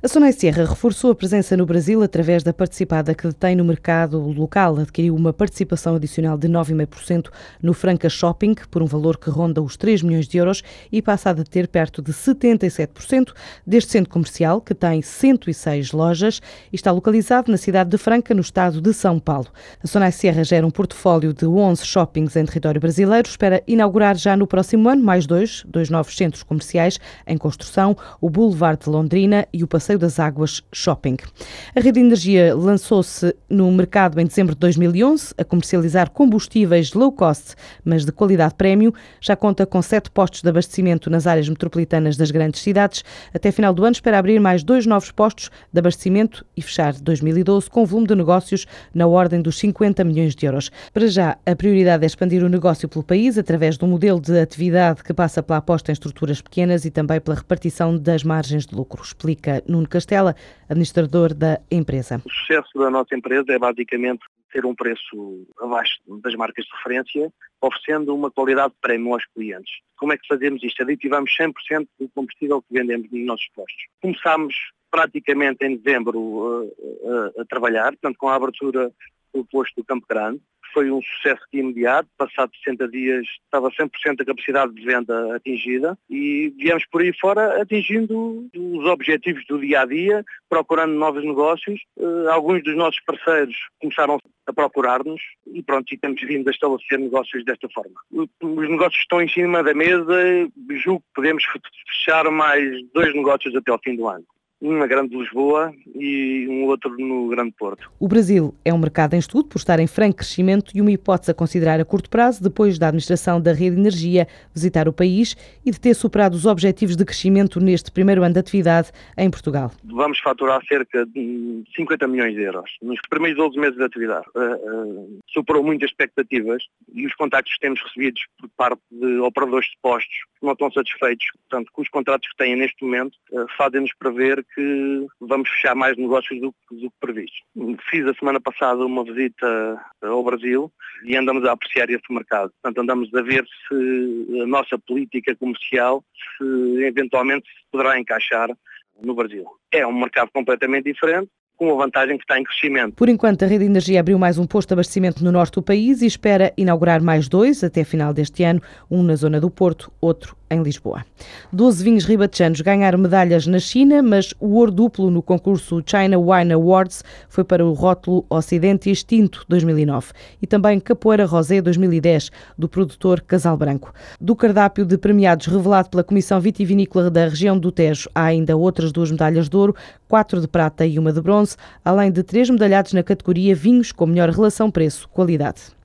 A Sonai Serra reforçou a presença no Brasil através da participada que detém no mercado local. Adquiriu uma participação adicional de 9,5% no Franca Shopping, por um valor que ronda os 3 milhões de euros, e passa a deter perto de 77% deste centro comercial, que tem 106 lojas e está localizado na cidade de Franca, no estado de São Paulo. A Sonai Serra gera um portfólio de 11 shoppings em território brasileiro. Espera inaugurar já no próximo ano mais dois, dois novos centros comerciais em construção, o Boulevard de Londrina e o Passeio Passeio das Águas Shopping. A Rede de Energia lançou-se no mercado em dezembro de 2011 a comercializar combustíveis low cost, mas de qualidade prémio. Já conta com sete postos de abastecimento nas áreas metropolitanas das grandes cidades. Até final do ano espera abrir mais dois novos postos de abastecimento e fechar 2012 com volume de negócios na ordem dos 50 milhões de euros. Para já, a prioridade é expandir o negócio pelo país através de um modelo de atividade que passa pela aposta em estruturas pequenas e também pela repartição das margens de lucro, explica no Nuno Castela, administrador da empresa. O sucesso da nossa empresa é basicamente ter um preço abaixo das marcas de referência, oferecendo uma qualidade de prémio aos clientes. Como é que fazemos isto? Aditivamos 100% do combustível que vendemos nos nossos postos. Começámos praticamente em dezembro a, a, a trabalhar, portanto com a abertura do posto do Campo Grande, foi um sucesso imediato, passado 60 dias estava 100% a capacidade de venda atingida e viemos por aí fora atingindo os objetivos do dia a dia, procurando novos negócios. Uh, alguns dos nossos parceiros começaram a procurar-nos e pronto, e temos vindo a estabelecer negócios desta forma. Os negócios estão em cima da mesa, julgo que podemos fechar mais dois negócios até ao fim do ano um na Grande Lisboa e um outro no Grande Porto. O Brasil é um mercado em estudo por estar em franco crescimento e uma hipótese a considerar a curto prazo depois da administração da Rede de Energia visitar o país e de ter superado os objetivos de crescimento neste primeiro ano de atividade em Portugal. Vamos faturar cerca de 50 milhões de euros nos primeiros 12 meses de atividade. Uh, uh, superou muitas expectativas e os contactos que temos recebidos por parte de operadores de postos não estão satisfeitos, portanto, com os contratos que têm neste momento, uh, fazem-nos prever que vamos fechar mais negócios do, do que previsto. Fiz a semana passada uma visita ao Brasil e andamos a apreciar esse mercado. Portanto, andamos a ver se a nossa política comercial se eventualmente se poderá encaixar no Brasil. É um mercado completamente diferente, com a vantagem que está em crescimento. Por enquanto, a Rede de Energia abriu mais um posto de abastecimento no norte do país e espera inaugurar mais dois até final deste ano, um na zona do Porto, outro em Lisboa. Doze vinhos ribatejanos ganharam medalhas na China, mas o ouro duplo no concurso China Wine Awards foi para o rótulo Ocidente Extinto 2009 e também Capoeira Rosé 2010, do produtor Casal Branco. Do cardápio de premiados revelado pela Comissão Vitivinícola da região do Tejo, há ainda outras duas medalhas de ouro, quatro de prata e uma de bronze, além de três medalhados na categoria vinhos com melhor relação preço-qualidade.